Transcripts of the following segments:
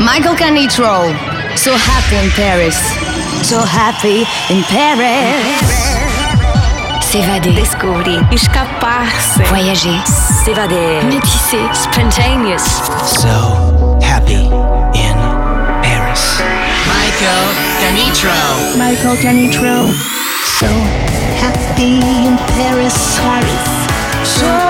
Michael Canitrot. So happy in Paris. So happy in Paris. S'évader. Descobrir. Escapar-se. Voyager. S'évader. Métisser. Spontaneous. So happy in Paris. Michael Canitrot. Michael Canitrot. So happy in Paris. Paris. So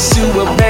promise you will be.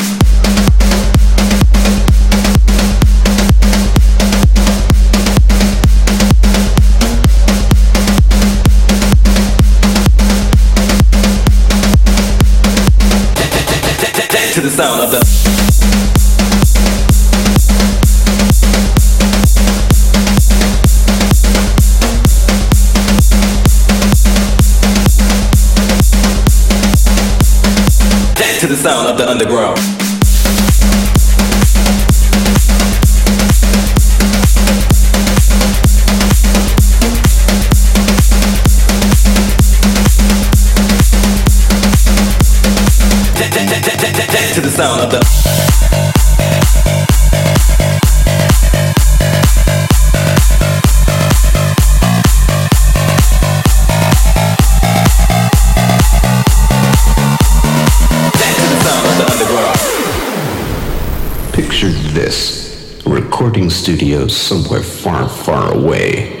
the underground. Recording studios somewhere far, far away.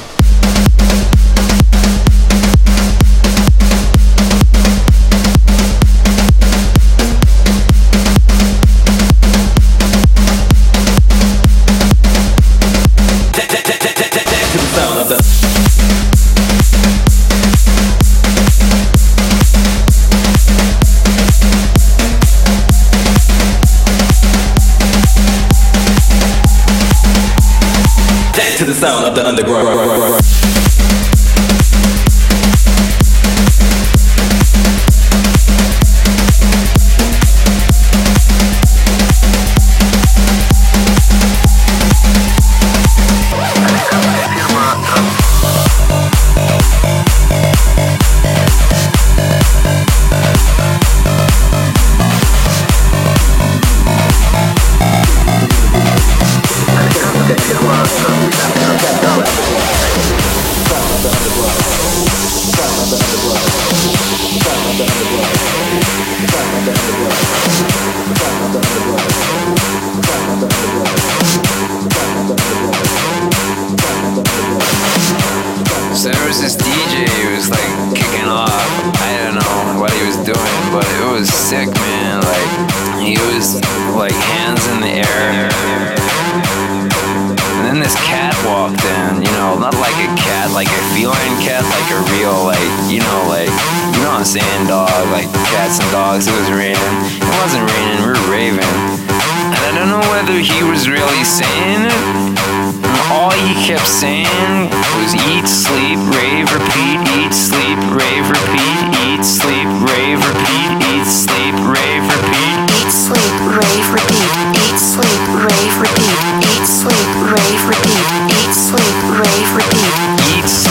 This DJ was like kicking off. I don't know what he was doing, but it was sick, man. Like he was like hands in the air. And then this cat walked in, you know, not like a cat, like a feline cat, like a real, like, you know, like, you know what I'm saying, dog, like cats and dogs. It was raining. It wasn't raining, we were raving. And I don't know whether he was really saying it. All he kept saying was eat, sleep, rave, repeat, eat, sleep, rave, repeat, eat, sleep, rave, repeat, eat, sleep, rave, repeat. Eat, sleep, rave, repeat. Eat, sleep, rave, repeat. Eat, sleep, rave, repeat. Eat, sleep, rave, repeat. Eat, sleep,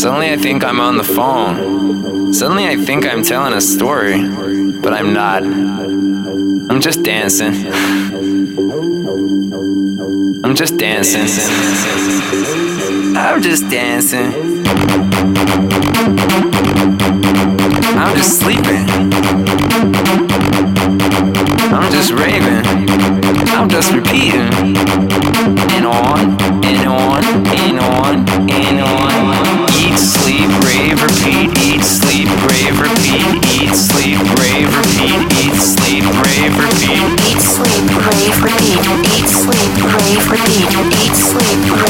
Suddenly I think I'm on the phone. Suddenly I think I'm telling a story, but I'm not. I'm just dancing. I'm just dancing. I'm just dancing. I'm just sleeping. I'm just raving. I'm just repeating. And on, and on, and on, and on. Eat, sleep, rave, repeat. Eat, sleep, rave, repeat. Eat, sleep, rave, repeat. Eat, sleep, rave, repeat. Eat, sleep, rave, rave, repeat. Eat, sleep, rave, repeat. Eat, sleep, rave, repeat.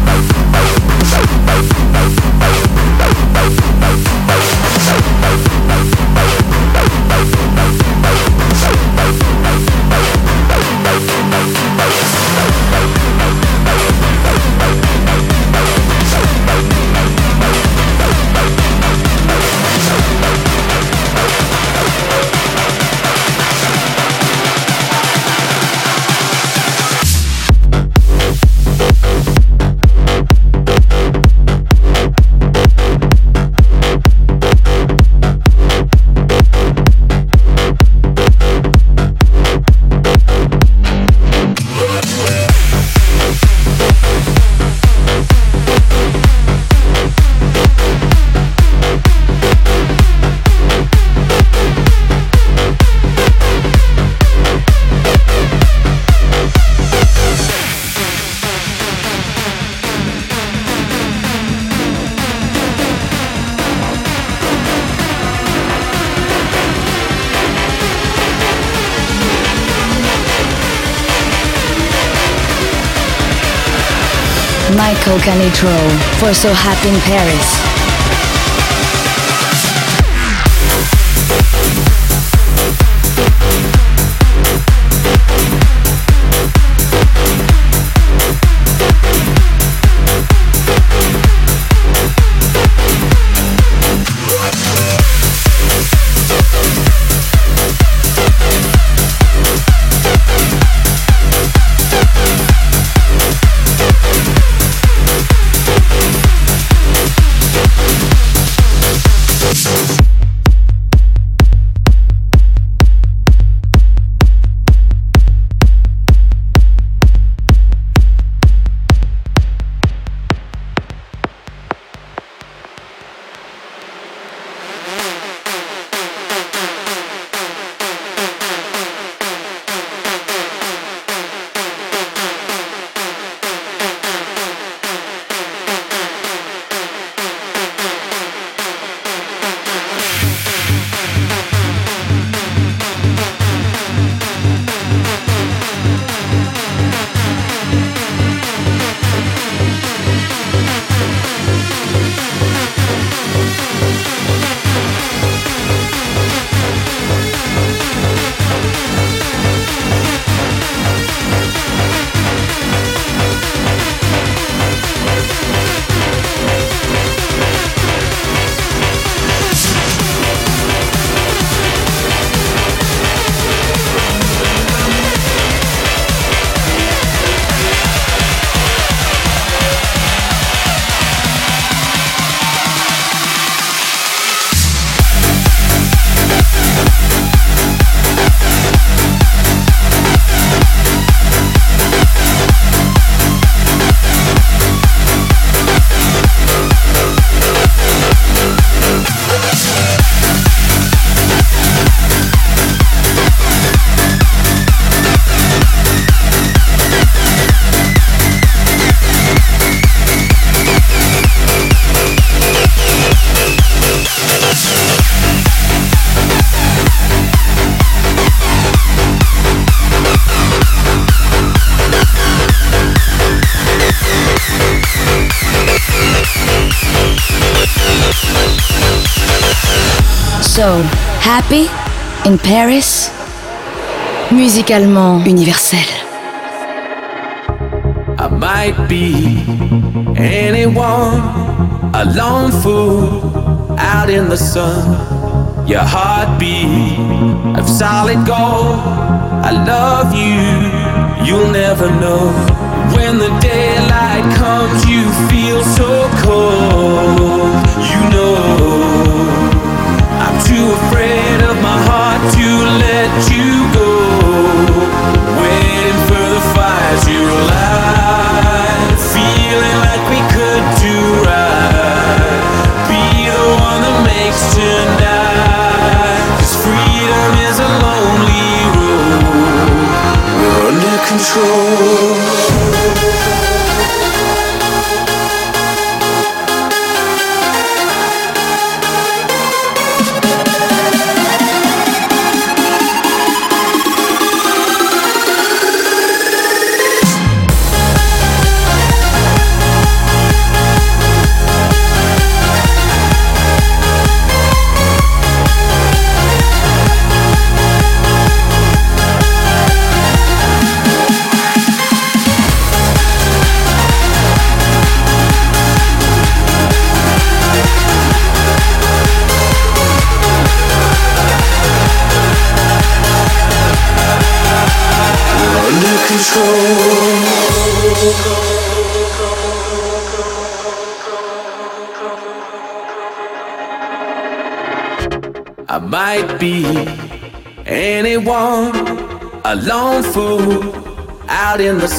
Canitrot for So Happy in Paris. Happy in Paris, musicalement universel. I might be anyone, a lone fool out in the sun. Your heartbeat of solid gold. I love you, you'll never know.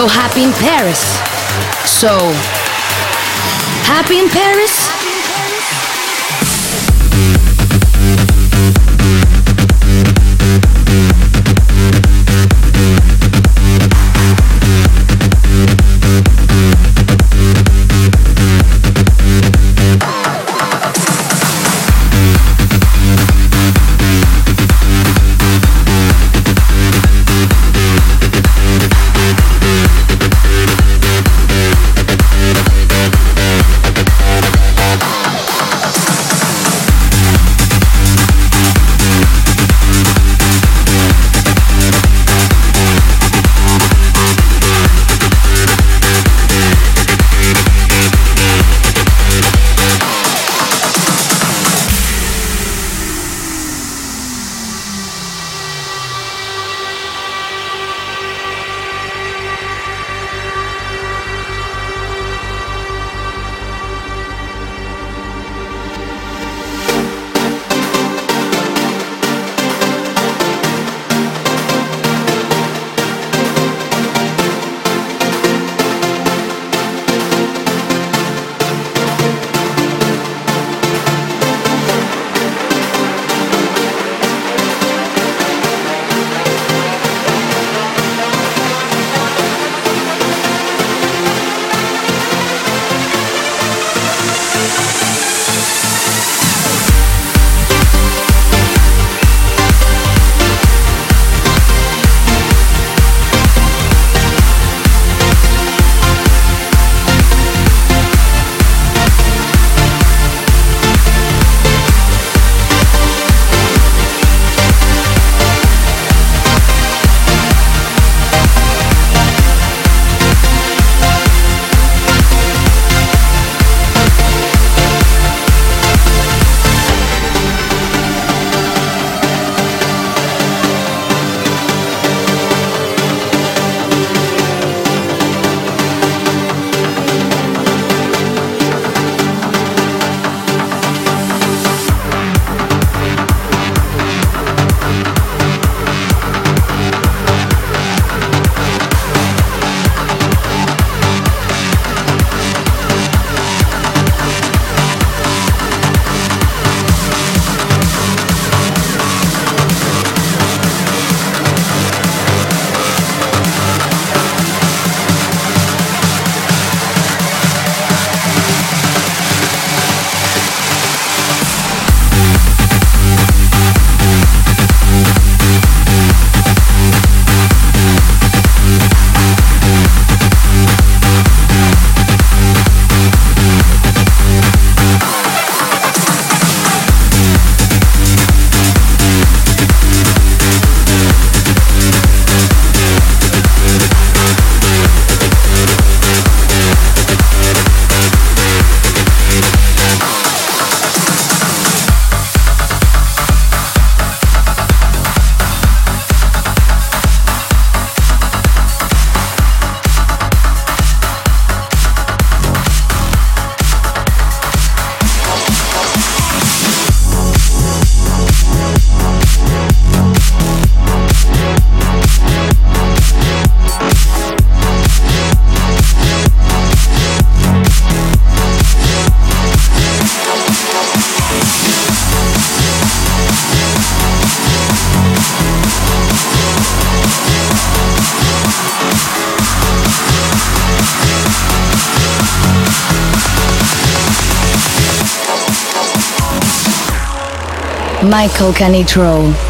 So Happy in Paris. So Happy in Paris? Michael Canitrot.